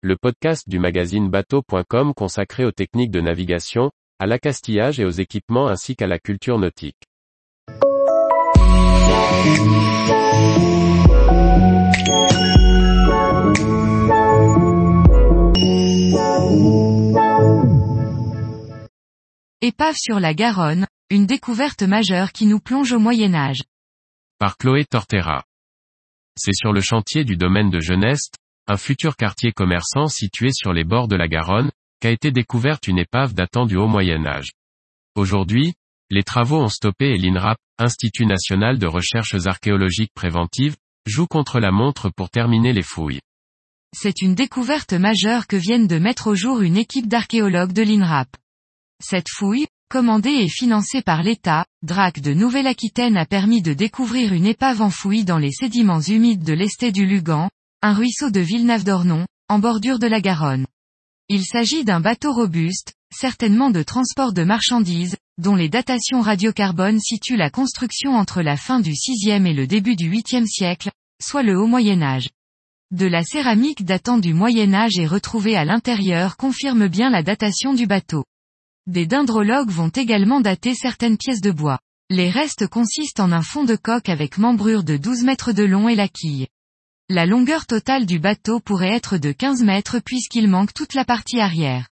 le podcast du magazine bateau.com consacré aux techniques de navigation, à l'accastillage et aux équipements ainsi qu'à la culture nautique. Épave sur la Garonne, une découverte majeure qui nous plonge au Moyen Âge. Par Chloé Tortera. C'est sur le chantier du domaine de Geneste, un futur quartier commerçant situé sur les bords de la Garonne, qu'a été découverte une épave datant du haut Moyen Âge. Aujourd'hui, les travaux ont stoppé et l'INRAP, Institut national de recherches archéologiques préventives, joue contre la montre pour terminer les fouilles. C'est une découverte majeure que viennent de mettre au jour une équipe d'archéologues de l'INRAP. Cette fouille, commandée et financée par l'État, DRAC de Nouvelle-Aquitaine a permis de découvrir une épave enfouie dans les sédiments humides de l'Esté du Lugan, un ruisseau de Villeneuve-d'Ornon, en bordure de la Garonne. Il s'agit d'un bateau robuste, certainement de transport de marchandises, dont les datations radiocarbone situent la construction entre la fin du VIe et le début du 8e siècle, soit le haut Moyen Âge. De la céramique datant du Moyen Âge et retrouvée à l'intérieur confirme bien la datation du bateau. Des dendrologues vont également dater certaines pièces de bois. Les restes consistent en un fond de coque avec membrure de 12 mètres de long et la quille. La longueur totale du bateau pourrait être de 15 mètres puisqu'il manque toute la partie arrière.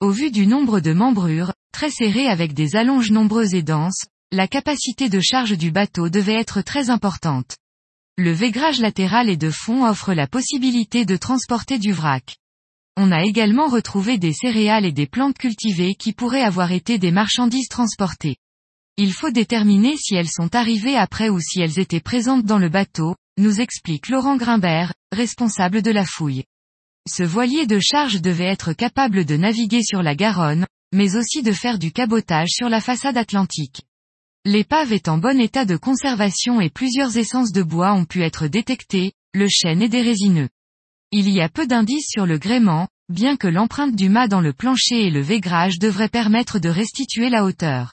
Au vu du nombre de membrures, très serrées avec des allonges nombreuses et denses, la capacité de charge du bateau devait être très importante. Le vaigrage latéral et de fond offre la possibilité de transporter du vrac. On a également retrouvé des céréales et des plantes cultivées qui pourraient avoir été des marchandises transportées. Il faut déterminer si elles sont arrivées après ou si elles étaient présentes dans le bateau, nous explique Laurent Grimbert, responsable de la fouille. Ce voilier de charge devait être capable de naviguer sur la Garonne, mais aussi de faire du cabotage sur la façade atlantique. L'épave est en bon état de conservation et plusieurs essences de bois ont pu être détectées, le chêne et des résineux. Il y a peu d'indices sur le gréement, bien que l'empreinte du mât dans le plancher et le vaigrage devraient permettre de restituer la hauteur.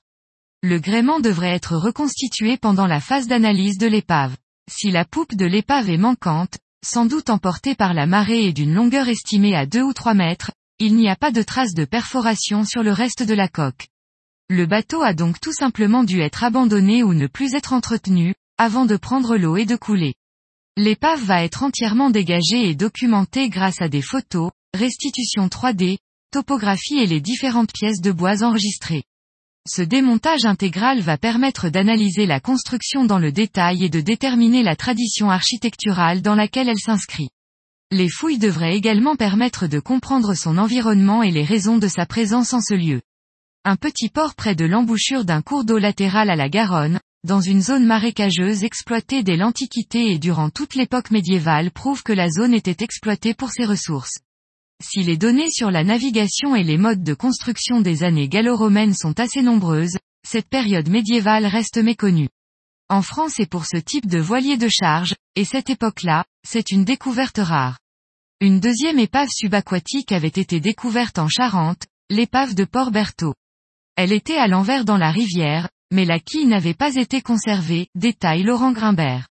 Le gréement devrait être reconstitué pendant la phase d'analyse de l'épave. Si la poupe de l'épave est manquante, sans doute emportée par la marée et d'une longueur estimée à 2 ou 3 mètres, il n'y a pas de traces de perforation sur le reste de la coque. Le bateau a donc tout simplement dû être abandonné ou ne plus être entretenu, avant de prendre l'eau et de couler. L'épave va être entièrement dégagée et documentée grâce à des photos, restitutions 3D, topographie et les différentes pièces de bois enregistrées. Ce démontage intégral va permettre d'analyser la construction dans le détail et de déterminer la tradition architecturale dans laquelle elle s'inscrit. Les fouilles devraient également permettre de comprendre son environnement et les raisons de sa présence en ce lieu. Un petit port près de l'embouchure d'un cours d'eau latéral à la Garonne, dans une zone marécageuse exploitée dès l'Antiquité et durant toute l'époque médiévale prouve que la zone était exploitée pour ses ressources. Si les données sur la navigation et les modes de construction des années gallo-romaines sont assez nombreuses, cette période médiévale reste méconnue. En France et pour ce type de voilier de charge, et cette époque-là, c'est une découverte rare. Une deuxième épave subaquatique avait été découverte en Charente, l'épave de Port-Berthaud. Elle était à l'envers dans la rivière, mais la quille n'avait pas été conservée, détaille Laurent Grimbert.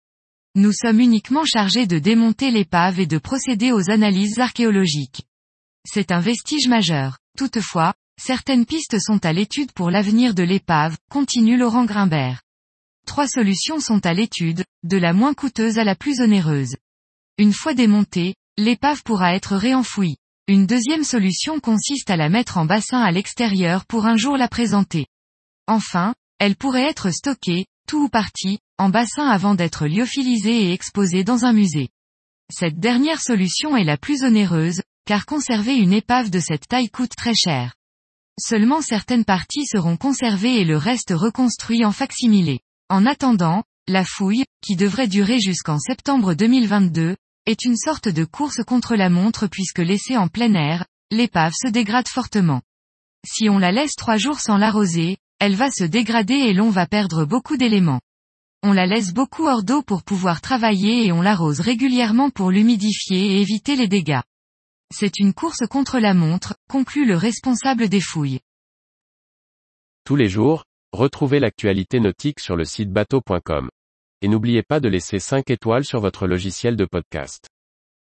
Nous sommes uniquement chargés de démonter l'épave et de procéder aux analyses archéologiques. C'est un vestige majeur. Toutefois, certaines pistes sont à l'étude pour l'avenir de l'épave, continue Laurent Grimbert. Trois solutions sont à l'étude, de la moins coûteuse à la plus onéreuse. Une fois démontée, l'épave pourra être réenfouie. Une deuxième solution consiste à la mettre en bassin à l'extérieur pour un jour la présenter. Enfin, elle pourrait être stockée, tout ou partie, en bassin avant d'être lyophilisée et exposée dans un musée. Cette dernière solution est la plus onéreuse, car conserver une épave de cette taille coûte très cher. Seulement certaines parties seront conservées et le reste reconstruit en facsimilé. En attendant, la fouille, qui devrait durer jusqu'en septembre 2022, est une sorte de course contre la montre puisque laissée en plein air, l'épave se dégrade fortement. Si on la laisse trois jours sans l'arroser, elle va se dégrader et l'on va perdre beaucoup d'éléments. On la laisse beaucoup hors d'eau pour pouvoir travailler et on l'arrose régulièrement pour l'humidifier et éviter les dégâts. C'est une course contre la montre, conclut le responsable des fouilles. Tous les jours, retrouvez l'actualité nautique sur le site bateau.com. Et n'oubliez pas de laisser 5 étoiles sur votre logiciel de podcast.